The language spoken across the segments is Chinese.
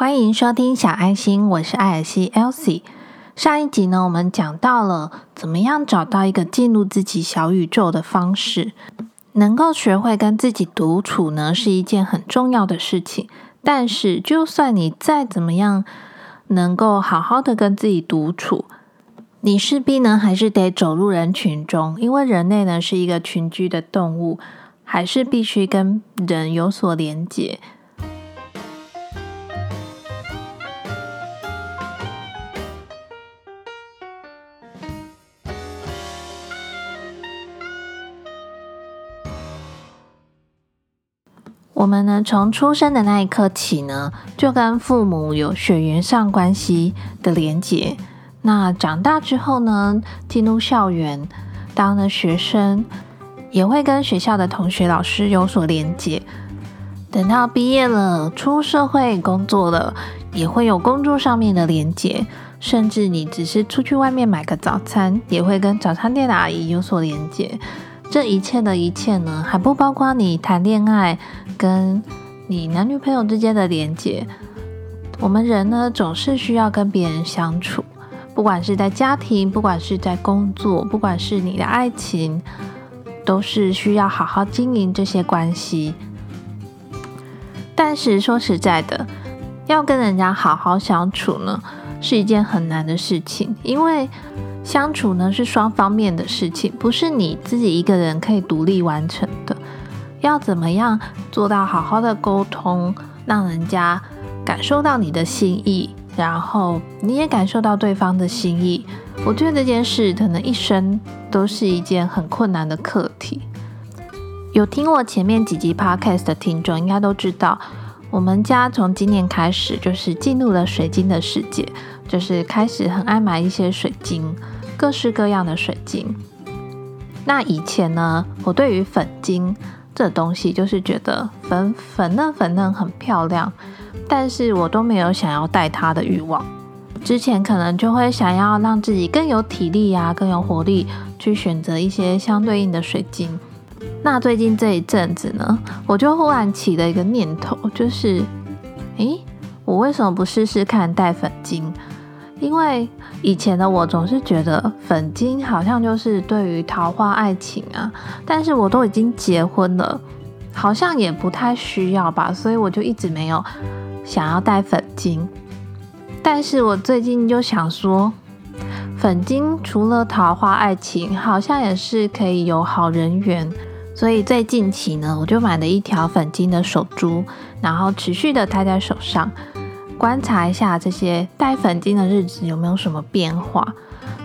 欢迎收听小爱心，我是艾尔西 Elsie。上一集呢，我们讲到了怎么样找到一个进入自己小宇宙的方式，能够学会跟自己独处呢，是一件很重要的事情。但是，就算你再怎么样能够好好的跟自己独处，你势必呢还是得走入人群中，因为人类呢是一个群居的动物，还是必须跟人有所连结。我们呢，从出生的那一刻起呢，就跟父母有血缘上关系的连结。那长大之后呢，进入校园当了学生，也会跟学校的同学、老师有所连结。等到毕业了，出社会工作了，也会有工作上面的连结。甚至你只是出去外面买个早餐，也会跟早餐店的阿姨有所连结。这一切的一切呢，还不包括你谈恋爱跟你男女朋友之间的连接。我们人呢，总是需要跟别人相处，不管是在家庭，不管是在工作，不管是你的爱情，都是需要好好经营这些关系。但是说实在的，要跟人家好好相处呢，是一件很难的事情，因为。相处呢是双方面的事情，不是你自己一个人可以独立完成的。要怎么样做到好好的沟通，让人家感受到你的心意，然后你也感受到对方的心意？我觉得这件事可能一生都是一件很困难的课题。有听我前面几集 podcast 的听众应该都知道，我们家从今年开始就是进入了水晶的世界。就是开始很爱买一些水晶，各式各样的水晶。那以前呢，我对于粉晶这东西就是觉得粉粉嫩粉嫩很漂亮，但是我都没有想要戴它的欲望。之前可能就会想要让自己更有体力呀，更有活力，去选择一些相对应的水晶。那最近这一阵子呢，我就忽然起了一个念头，就是，诶，我为什么不试试看戴粉晶？因为以前的我总是觉得粉晶好像就是对于桃花爱情啊，但是我都已经结婚了，好像也不太需要吧，所以我就一直没有想要戴粉晶。但是我最近就想说，粉晶除了桃花爱情，好像也是可以有好人缘，所以最近期呢，我就买了一条粉晶的手珠，然后持续的戴在手上。观察一下这些戴粉晶的日子有没有什么变化。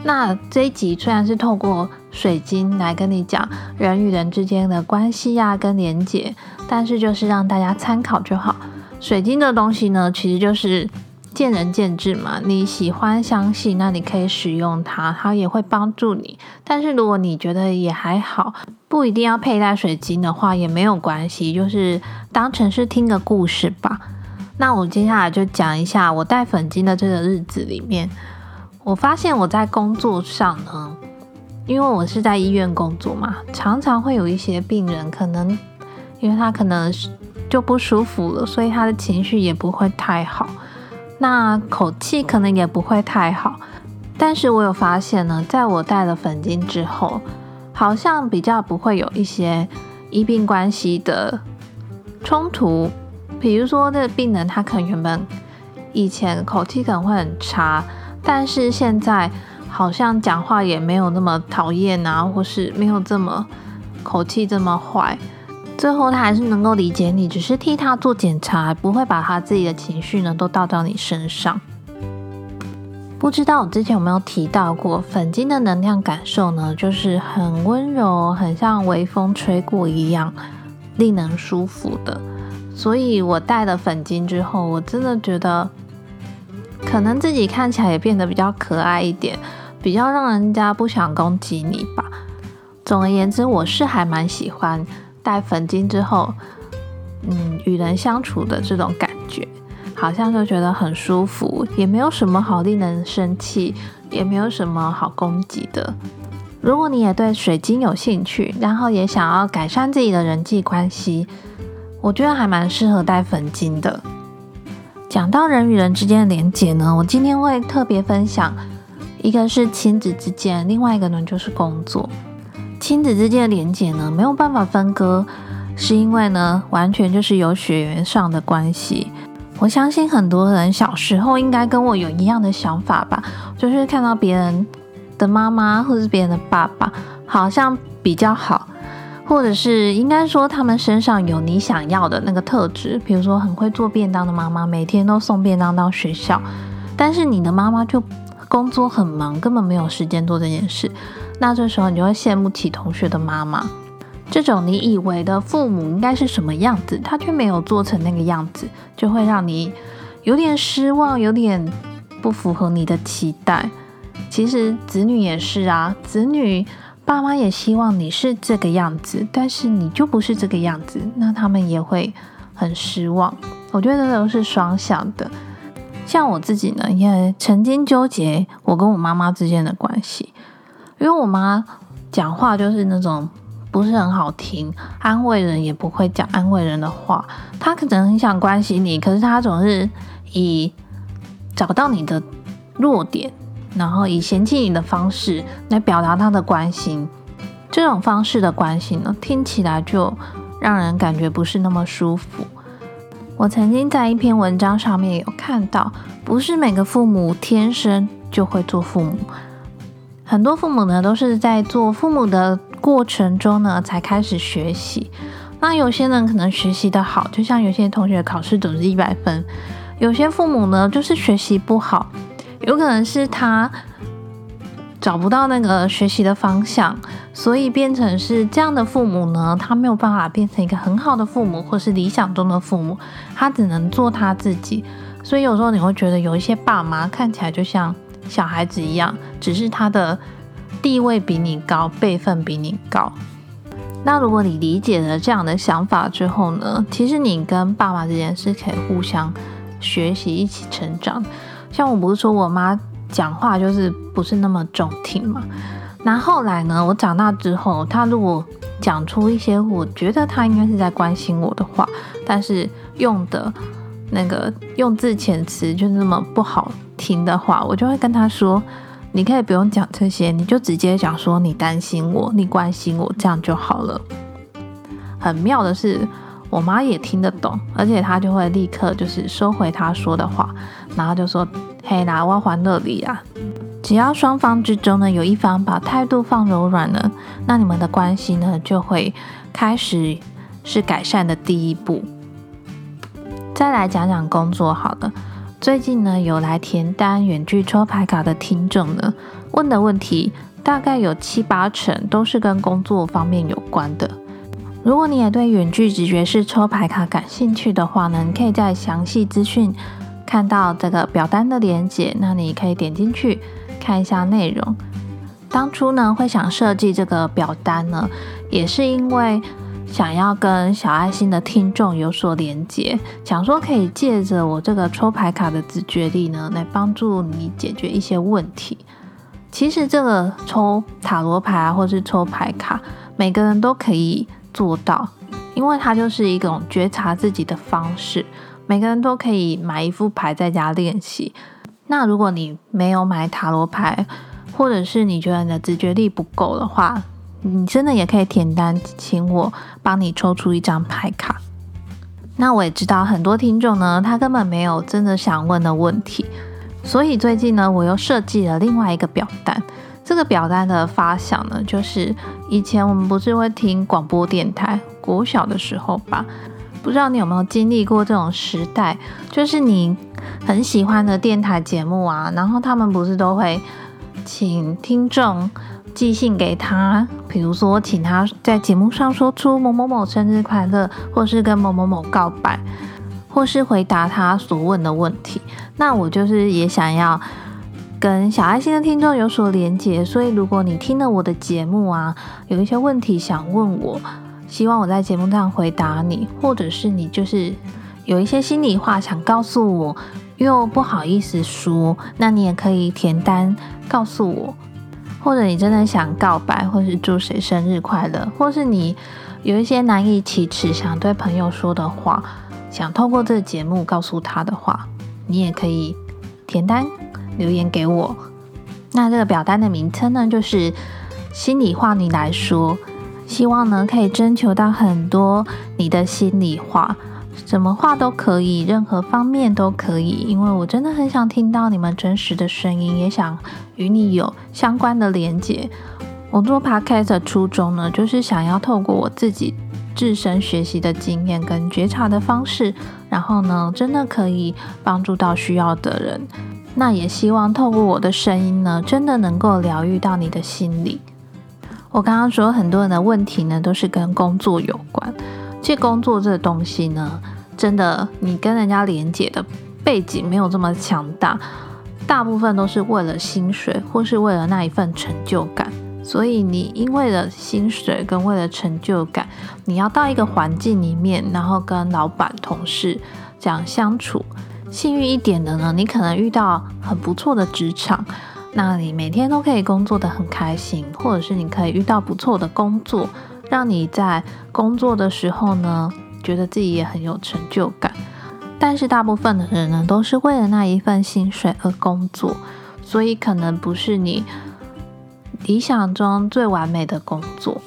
那这一集虽然是透过水晶来跟你讲人与人之间的关系呀跟连接，但是就是让大家参考就好。水晶的东西呢，其实就是见仁见智嘛。你喜欢相信，那你可以使用它，它也会帮助你。但是如果你觉得也还好，不一定要佩戴水晶的话，也没有关系，就是当成是听个故事吧。那我接下来就讲一下我戴粉晶的这个日子里面，我发现我在工作上呢，因为我是在医院工作嘛，常常会有一些病人，可能因为他可能就不舒服了，所以他的情绪也不会太好，那口气可能也不会太好。但是我有发现呢，在我戴了粉晶之后，好像比较不会有一些医病关系的冲突。比如说，这个病人他可能原本以前口气可能会很差，但是现在好像讲话也没有那么讨厌啊，或是没有这么口气这么坏。最后他还是能够理解你，只是替他做检查，不会把他自己的情绪呢都倒到你身上。不知道我之前有没有提到过，粉晶的能量感受呢，就是很温柔，很像微风吹过一样，令人舒服的。所以我戴了粉晶之后，我真的觉得可能自己看起来也变得比较可爱一点，比较让人家不想攻击你吧。总而言之，我是还蛮喜欢戴粉晶之后，嗯，与人相处的这种感觉，好像就觉得很舒服，也没有什么好令人生气，也没有什么好攻击的。如果你也对水晶有兴趣，然后也想要改善自己的人际关系，我觉得还蛮适合戴粉晶的。讲到人与人之间的连结呢，我今天会特别分享，一个是亲子之间，另外一个呢就是工作。亲子之间的连结呢，没有办法分割，是因为呢，完全就是有血缘上的关系。我相信很多人小时候应该跟我有一样的想法吧，就是看到别人的妈妈或者是别人的爸爸，好像比较好。或者是应该说，他们身上有你想要的那个特质，比如说很会做便当的妈妈，每天都送便当到学校，但是你的妈妈就工作很忙，根本没有时间做这件事。那这时候你就会羡慕起同学的妈妈，这种你以为的父母应该是什么样子，他却没有做成那个样子，就会让你有点失望，有点不符合你的期待。其实子女也是啊，子女。爸妈也希望你是这个样子，但是你就不是这个样子，那他们也会很失望。我觉得都是双向的。像我自己呢，也曾经纠结我跟我妈妈之间的关系，因为我妈讲话就是那种不是很好听，安慰人也不会讲安慰人的话。她可能很想关心你，可是她总是以找到你的弱点。然后以嫌弃你的方式来表达他的关心，这种方式的关心呢，听起来就让人感觉不是那么舒服。我曾经在一篇文章上面有看到，不是每个父母天生就会做父母，很多父母呢都是在做父母的过程中呢才开始学习。那有些人可能学习的好，就像有些同学考试总是一百分，有些父母呢就是学习不好。有可能是他找不到那个学习的方向，所以变成是这样的父母呢，他没有办法变成一个很好的父母，或是理想中的父母，他只能做他自己。所以有时候你会觉得有一些爸妈看起来就像小孩子一样，只是他的地位比你高，辈分比你高。那如果你理解了这样的想法之后呢，其实你跟爸妈之间是可以互相学习，一起成长。像我不是说我妈讲话就是不是那么中听嘛？那后来呢？我长大之后，她如果讲出一些我觉得她应该是在关心我的话，但是用的那个用字遣词就是那么不好听的话，我就会跟她说：“你可以不用讲这些，你就直接讲说你担心我，你关心我，这样就好了。”很妙的是。我妈也听得懂，而且她就会立刻就是收回她说的话，然后就说：“嘿啦，我还乐你啊！”只要双方之中呢有一方把态度放柔软了，那你们的关系呢就会开始是改善的第一步。再来讲讲工作好了，最近呢有来填单远距抽牌卡的听众呢问的问题，大概有七八成都是跟工作方面有关的。如果你也对远距直觉式抽牌卡感兴趣的话呢，你可以在详细资讯看到这个表单的连接，那你可以点进去看一下内容。当初呢会想设计这个表单呢，也是因为想要跟小爱心的听众有所连接，想说可以借着我这个抽牌卡的直觉力呢，来帮助你解决一些问题。其实这个抽塔罗牌，或是抽牌卡，每个人都可以。做到，因为它就是一种觉察自己的方式。每个人都可以买一副牌在家练习。那如果你没有买塔罗牌，或者是你觉得你的直觉力不够的话，你真的也可以填单，请我帮你抽出一张牌卡。那我也知道很多听众呢，他根本没有真的想问的问题，所以最近呢，我又设计了另外一个表单。这个表单的发想呢，就是以前我们不是会听广播电台，国小的时候吧，不知道你有没有经历过这种时代，就是你很喜欢的电台节目啊，然后他们不是都会请听众寄信给他，比如说请他在节目上说出某某某生日快乐，或是跟某某某告白，或是回答他所问的问题。那我就是也想要。跟小爱心的听众有所连接，所以如果你听了我的节目啊，有一些问题想问我，希望我在节目上回答你，或者是你就是有一些心里话想告诉我，又不好意思说，那你也可以填单告诉我，或者你真的想告白，或是祝谁生日快乐，或是你有一些难以启齿想对朋友说的话，想透过这个节目告诉他的话。你也可以填单留言给我。那这个表单的名称呢，就是心里话你来说，希望呢可以征求到很多你的心里话。什么话都可以，任何方面都可以，因为我真的很想听到你们真实的声音，也想与你有相关的连接。我做 podcast 的初衷呢，就是想要透过我自己自身学习的经验跟觉察的方式，然后呢，真的可以帮助到需要的人。那也希望透过我的声音呢，真的能够疗愈到你的心里。我刚刚说很多人的问题呢，都是跟工作有关。这工作这个东西呢，真的你跟人家连接的背景没有这么强大，大部分都是为了薪水或是为了那一份成就感。所以你因为了薪水跟为了成就感，你要到一个环境里面，然后跟老板、同事这样相处。幸运一点的呢，你可能遇到很不错的职场，那你每天都可以工作的很开心，或者是你可以遇到不错的工作。让你在工作的时候呢，觉得自己也很有成就感。但是大部分的人呢，都是为了那一份薪水而工作，所以可能不是你理想中最完美的工作。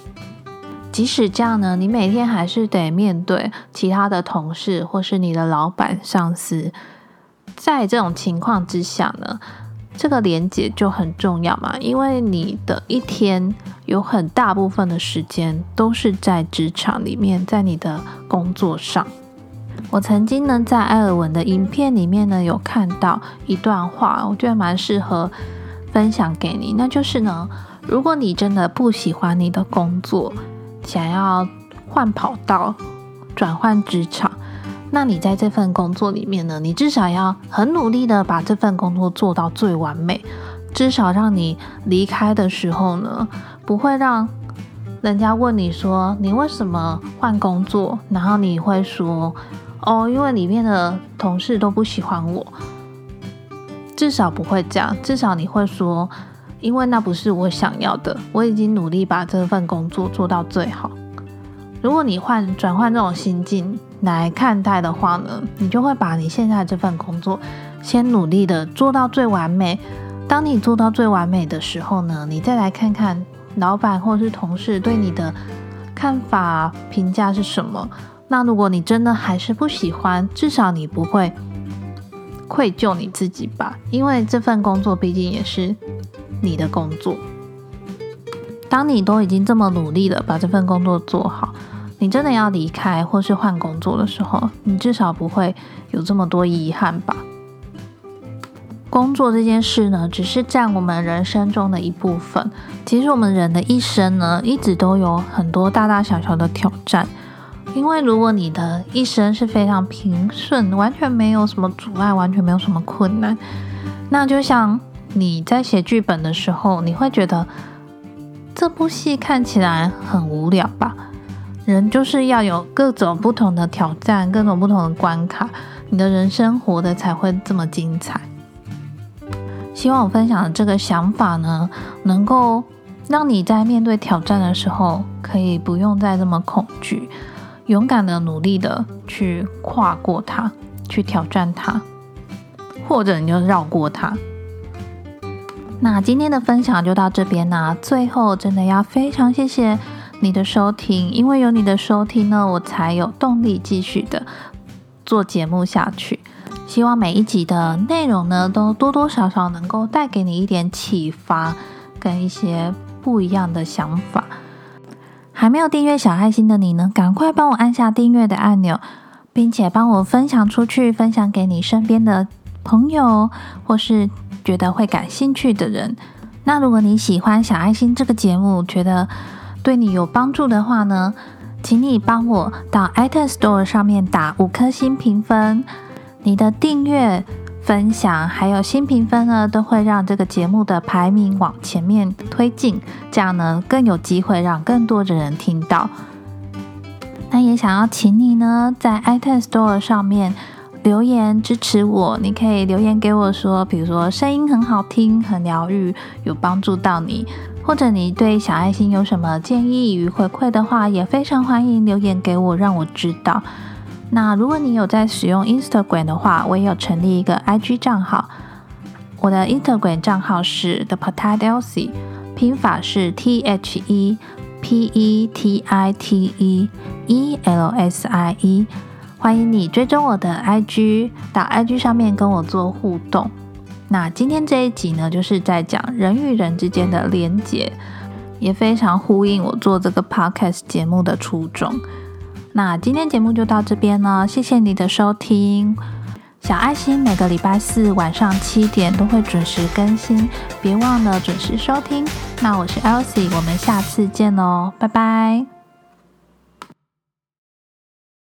即使这样呢，你每天还是得面对其他的同事或是你的老板、上司。在这种情况之下呢，这个连接就很重要嘛，因为你的一天。有很大部分的时间都是在职场里面，在你的工作上。我曾经呢，在埃尔文的影片里面呢，有看到一段话，我觉得蛮适合分享给你。那就是呢，如果你真的不喜欢你的工作，想要换跑道、转换职场，那你在这份工作里面呢，你至少要很努力的把这份工作做到最完美，至少让你离开的时候呢。不会让人家问你说你为什么换工作，然后你会说哦，因为里面的同事都不喜欢我。至少不会这样，至少你会说，因为那不是我想要的，我已经努力把这份工作做到最好。如果你换转换这种心境来看待的话呢，你就会把你现在这份工作先努力的做到最完美。当你做到最完美的时候呢，你再来看看。老板或是同事对你的看法评价是什么？那如果你真的还是不喜欢，至少你不会愧疚你自己吧？因为这份工作毕竟也是你的工作。当你都已经这么努力的把这份工作做好，你真的要离开或是换工作的时候，你至少不会有这么多遗憾吧？工作这件事呢，只是占我们人生中的一部分。其实我们人的一生呢，一直都有很多大大小小的挑战。因为如果你的一生是非常平顺，完全没有什么阻碍，完全没有什么困难，那就像你在写剧本的时候，你会觉得这部戏看起来很无聊吧？人就是要有各种不同的挑战，各种不同的关卡，你的人生活的才会这么精彩。希望我分享的这个想法呢，能够让你在面对挑战的时候，可以不用再这么恐惧，勇敢的、努力的去跨过它，去挑战它，或者你就绕过它。那今天的分享就到这边啦。最后，真的要非常谢谢你的收听，因为有你的收听呢，我才有动力继续的做节目下去。希望每一集的内容呢，都多多少少能够带给你一点启发，跟一些不一样的想法。还没有订阅小爱心的你呢，赶快帮我按下订阅的按钮，并且帮我分享出去，分享给你身边的朋友，或是觉得会感兴趣的人。那如果你喜欢小爱心这个节目，觉得对你有帮助的话呢，请你帮我到 iTunes Store 上面打五颗星评分。你的订阅、分享还有新评分呢，都会让这个节目的排名往前面推进，这样呢更有机会让更多的人听到。那也想要请你呢，在 iTunes Store 上面留言支持我。你可以留言给我说，比如说声音很好听、很疗愈，有帮助到你，或者你对小爱心有什么建议与回馈的话，也非常欢迎留言给我，让我知道。那如果你有在使用 Instagram 的话，我也有成立一个 IG 账号。我的 Instagram 账号是 The Potitelsi，拼法是 T H E P E T I T E E L S I E。欢迎你追踪我的 IG，到 IG 上面跟我做互动。那今天这一集呢，就是在讲人与人之间的连结，也非常呼应我做这个 Podcast 节目的初衷。那今天节目就到这边了，谢谢你的收听。小爱心每个礼拜四晚上七点都会准时更新，别忘了准时收听。那我是 Elsie，我们下次见喽，拜拜。